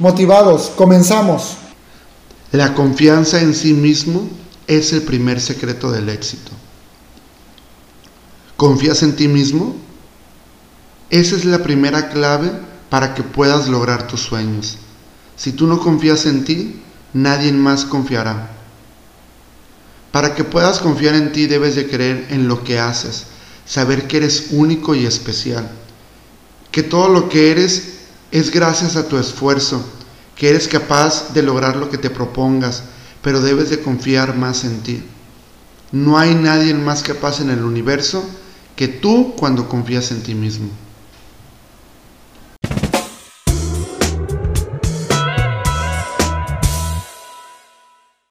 Motivados, comenzamos. La confianza en sí mismo es el primer secreto del éxito. ¿Confías en ti mismo? Esa es la primera clave para que puedas lograr tus sueños. Si tú no confías en ti, nadie más confiará. Para que puedas confiar en ti debes de creer en lo que haces, saber que eres único y especial, que todo lo que eres es gracias a tu esfuerzo, que eres capaz de lograr lo que te propongas, pero debes de confiar más en ti. No hay nadie más capaz en el universo que tú cuando confías en ti mismo.